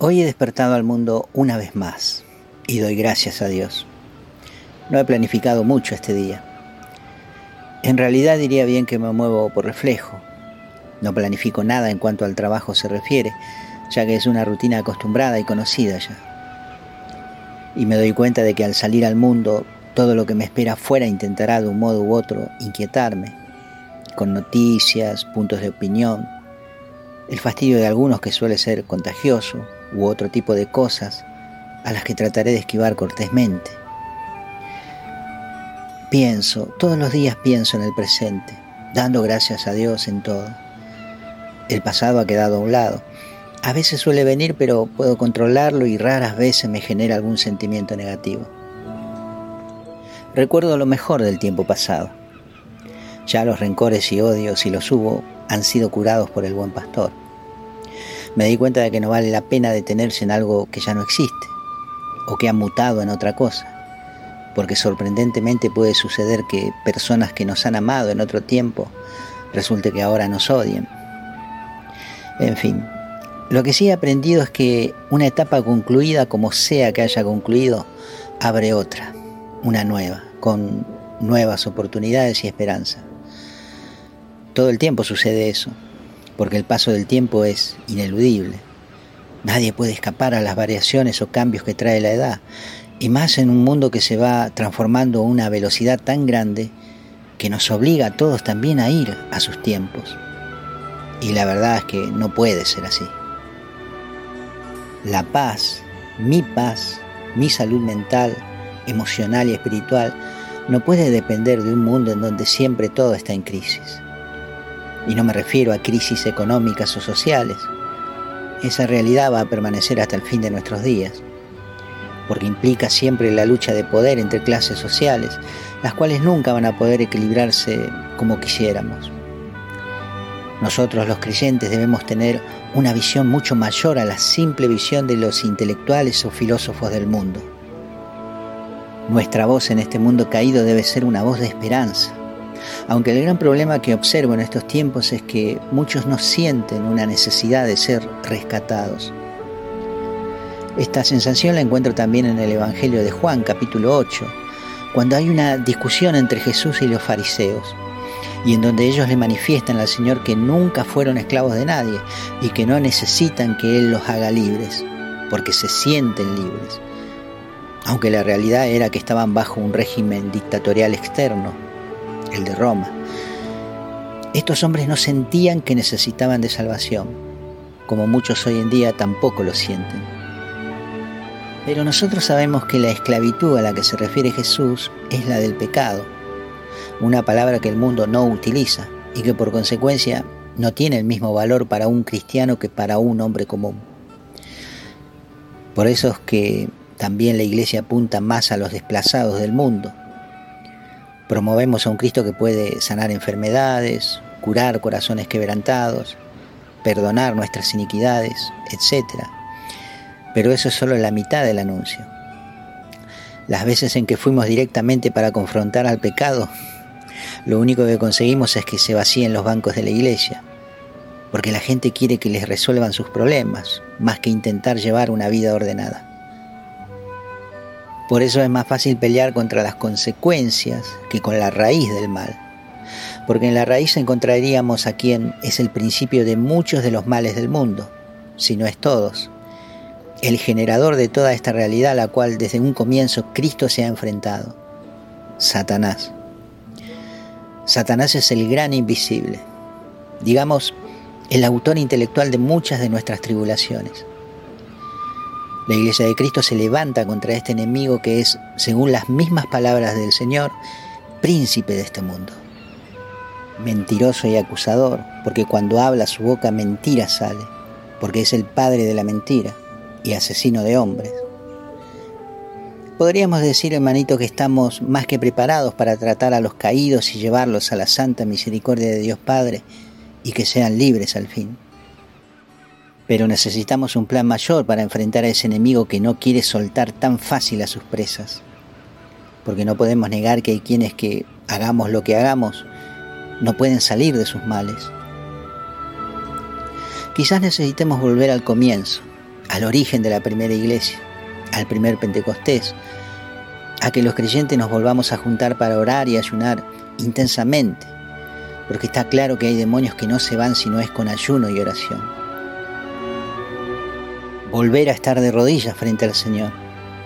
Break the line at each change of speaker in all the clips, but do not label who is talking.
Hoy he despertado al mundo una vez más y doy gracias a Dios. No he planificado mucho este día. En realidad diría bien que me muevo por reflejo. No planifico nada en cuanto al trabajo se refiere, ya que es una rutina acostumbrada y conocida ya. Y me doy cuenta de que al salir al mundo, todo lo que me espera afuera intentará de un modo u otro inquietarme, con noticias, puntos de opinión, el fastidio de algunos que suele ser contagioso, u otro tipo de cosas a las que trataré de esquivar cortésmente. Pienso, todos los días pienso en el presente, dando gracias a Dios en todo. El pasado ha quedado a un lado. A veces suele venir, pero puedo controlarlo y raras veces me genera algún sentimiento negativo. Recuerdo lo mejor del tiempo pasado. Ya los rencores y odios, si los hubo, han sido curados por el buen pastor me di cuenta de que no vale la pena detenerse en algo que ya no existe o que ha mutado en otra cosa, porque sorprendentemente puede suceder que personas que nos han amado en otro tiempo resulte que ahora nos odien. En fin, lo que sí he aprendido es que una etapa concluida, como sea que haya concluido, abre otra, una nueva, con nuevas oportunidades y esperanza. Todo el tiempo sucede eso porque el paso del tiempo es ineludible. Nadie puede escapar a las variaciones o cambios que trae la edad, y más en un mundo que se va transformando a una velocidad tan grande que nos obliga a todos también a ir a sus tiempos. Y la verdad es que no puede ser así. La paz, mi paz, mi salud mental, emocional y espiritual no puede depender de un mundo en donde siempre todo está en crisis. Y no me refiero a crisis económicas o sociales. Esa realidad va a permanecer hasta el fin de nuestros días, porque implica siempre la lucha de poder entre clases sociales, las cuales nunca van a poder equilibrarse como quisiéramos. Nosotros los creyentes debemos tener una visión mucho mayor a la simple visión de los intelectuales o filósofos del mundo. Nuestra voz en este mundo caído debe ser una voz de esperanza, aunque el gran problema que observo en estos tiempos es que muchos no sienten una necesidad de ser rescatados. Esta sensación la encuentro también en el Evangelio de Juan, capítulo 8, cuando hay una discusión entre Jesús y los fariseos, y en donde ellos le manifiestan al Señor que nunca fueron esclavos de nadie y que no necesitan que Él los haga libres, porque se sienten libres, aunque la realidad era que estaban bajo un régimen dictatorial externo el de Roma. Estos hombres no sentían que necesitaban de salvación, como muchos hoy en día tampoco lo sienten. Pero nosotros sabemos que la esclavitud a la que se refiere Jesús es la del pecado, una palabra que el mundo no utiliza y que por consecuencia no tiene el mismo valor para un cristiano que para un hombre común. Por eso es que también la iglesia apunta más a los desplazados del mundo, Promovemos a un Cristo que puede sanar enfermedades, curar corazones quebrantados, perdonar nuestras iniquidades, etc. Pero eso es solo la mitad del anuncio. Las veces en que fuimos directamente para confrontar al pecado, lo único que conseguimos es que se vacíen los bancos de la iglesia, porque la gente quiere que les resuelvan sus problemas, más que intentar llevar una vida ordenada. Por eso es más fácil pelear contra las consecuencias que con la raíz del mal. Porque en la raíz encontraríamos a quien es el principio de muchos de los males del mundo, si no es todos. El generador de toda esta realidad a la cual desde un comienzo Cristo se ha enfrentado. Satanás. Satanás es el gran invisible. Digamos, el autor intelectual de muchas de nuestras tribulaciones. La iglesia de Cristo se levanta contra este enemigo que es, según las mismas palabras del Señor, príncipe de este mundo. Mentiroso y acusador, porque cuando habla su boca mentira sale, porque es el padre de la mentira y asesino de hombres. Podríamos decir, hermanito, que estamos más que preparados para tratar a los caídos y llevarlos a la santa misericordia de Dios Padre y que sean libres al fin. Pero necesitamos un plan mayor para enfrentar a ese enemigo que no quiere soltar tan fácil a sus presas. Porque no podemos negar que hay quienes que, hagamos lo que hagamos, no pueden salir de sus males. Quizás necesitemos volver al comienzo, al origen de la primera iglesia, al primer Pentecostés, a que los creyentes nos volvamos a juntar para orar y ayunar intensamente, porque está claro que hay demonios que no se van si no es con ayuno y oración. Volver a estar de rodillas frente al Señor,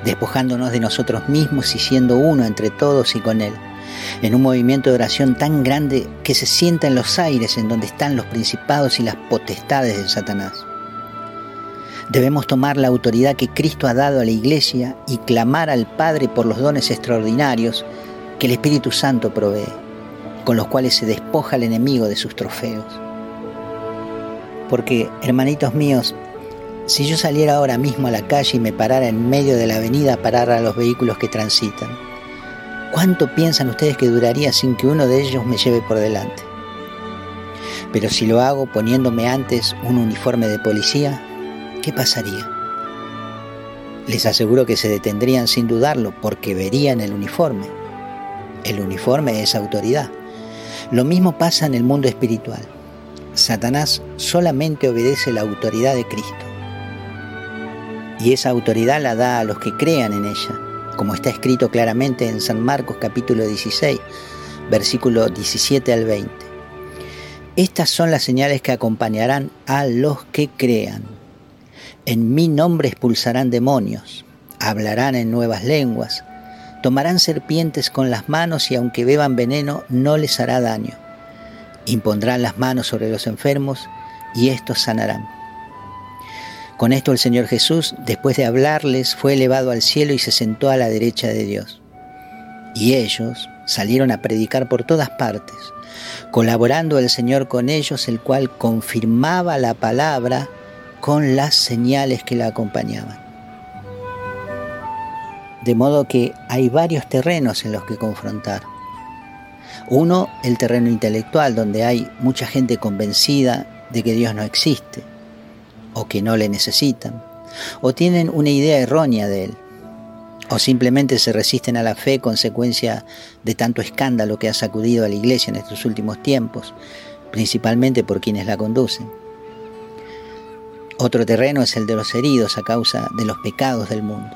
despojándonos de nosotros mismos y siendo uno entre todos y con Él, en un movimiento de oración tan grande que se sienta en los aires en donde están los principados y las potestades de Satanás. Debemos tomar la autoridad que Cristo ha dado a la Iglesia y clamar al Padre por los dones extraordinarios que el Espíritu Santo provee, con los cuales se despoja al enemigo de sus trofeos. Porque, hermanitos míos, si yo saliera ahora mismo a la calle y me parara en medio de la avenida a parar a los vehículos que transitan, ¿cuánto piensan ustedes que duraría sin que uno de ellos me lleve por delante? Pero si lo hago poniéndome antes un uniforme de policía, ¿qué pasaría? Les aseguro que se detendrían sin dudarlo porque verían el uniforme. El uniforme es autoridad. Lo mismo pasa en el mundo espiritual. Satanás solamente obedece la autoridad de Cristo. Y esa autoridad la da a los que crean en ella, como está escrito claramente en San Marcos capítulo 16, versículo 17 al 20. Estas son las señales que acompañarán a los que crean. En mi nombre expulsarán demonios, hablarán en nuevas lenguas, tomarán serpientes con las manos y aunque beban veneno no les hará daño. Impondrán las manos sobre los enfermos y estos sanarán. Con esto el Señor Jesús, después de hablarles, fue elevado al cielo y se sentó a la derecha de Dios. Y ellos salieron a predicar por todas partes, colaborando el Señor con ellos, el cual confirmaba la palabra con las señales que la acompañaban. De modo que hay varios terrenos en los que confrontar. Uno, el terreno intelectual, donde hay mucha gente convencida de que Dios no existe, o que no le necesitan, o tienen una idea errónea de Él, o simplemente se resisten a la fe consecuencia de tanto escándalo que ha sacudido a la iglesia en estos últimos tiempos, principalmente por quienes la conducen. Otro terreno es el de los heridos a causa de los pecados del mundo.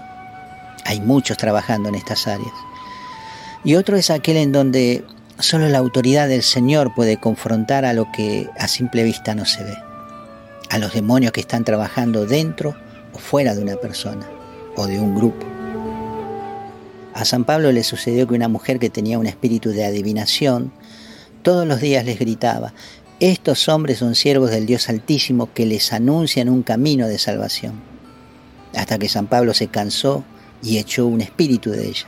Hay muchos trabajando en estas áreas. Y otro es aquel en donde solo la autoridad del Señor puede confrontar a lo que a simple vista no se ve. A los demonios que están trabajando dentro o fuera de una persona o de un grupo. A San Pablo le sucedió que una mujer que tenía un espíritu de adivinación todos los días les gritaba, estos hombres son siervos del Dios Altísimo que les anuncian un camino de salvación. Hasta que San Pablo se cansó y echó un espíritu de ella.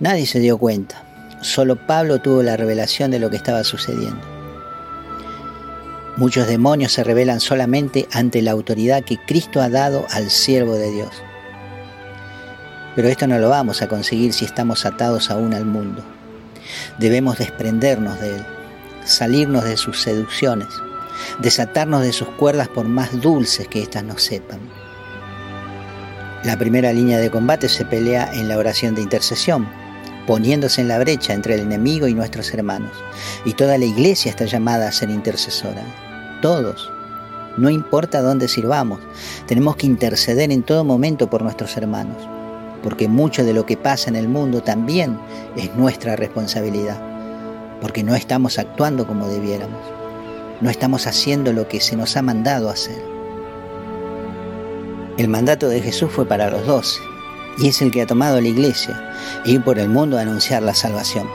Nadie se dio cuenta, solo Pablo tuvo la revelación de lo que estaba sucediendo. Muchos demonios se revelan solamente ante la autoridad que Cristo ha dado al siervo de Dios. Pero esto no lo vamos a conseguir si estamos atados aún al mundo. Debemos desprendernos de él salirnos de sus seducciones, desatarnos de sus cuerdas por más dulces que éstas nos sepan. La primera línea de combate se pelea en la oración de intercesión, poniéndose en la brecha entre el enemigo y nuestros hermanos. Y toda la iglesia está llamada a ser intercesora. Todos. No importa dónde sirvamos, tenemos que interceder en todo momento por nuestros hermanos, porque mucho de lo que pasa en el mundo también es nuestra responsabilidad porque no estamos actuando como debiéramos, no estamos haciendo lo que se nos ha mandado hacer. El mandato de Jesús fue para los doce, y es el que ha tomado la iglesia, ir por el mundo a anunciar la salvación.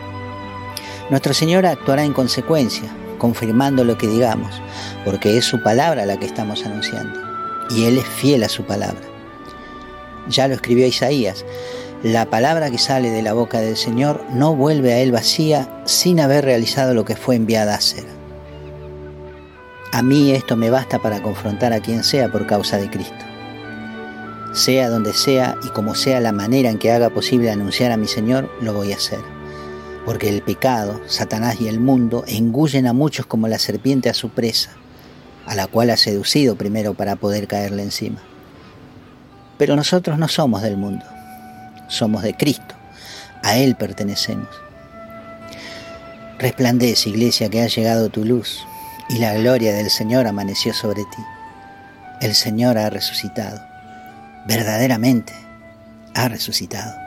Nuestro Señor actuará en consecuencia, confirmando lo que digamos, porque es su palabra la que estamos anunciando, y Él es fiel a su palabra. Ya lo escribió Isaías, la palabra que sale de la boca del Señor no vuelve a Él vacía sin haber realizado lo que fue enviada a hacer. A mí esto me basta para confrontar a quien sea por causa de Cristo. Sea donde sea y como sea la manera en que haga posible anunciar a mi Señor, lo voy a hacer. Porque el pecado, Satanás y el mundo engullen a muchos como la serpiente a su presa, a la cual ha seducido primero para poder caerle encima. Pero nosotros no somos del mundo somos de Cristo, a Él pertenecemos. Resplandece, iglesia, que ha llegado tu luz y la gloria del Señor amaneció sobre ti. el Señor ha resucitado. Verdaderamente ha resucitado.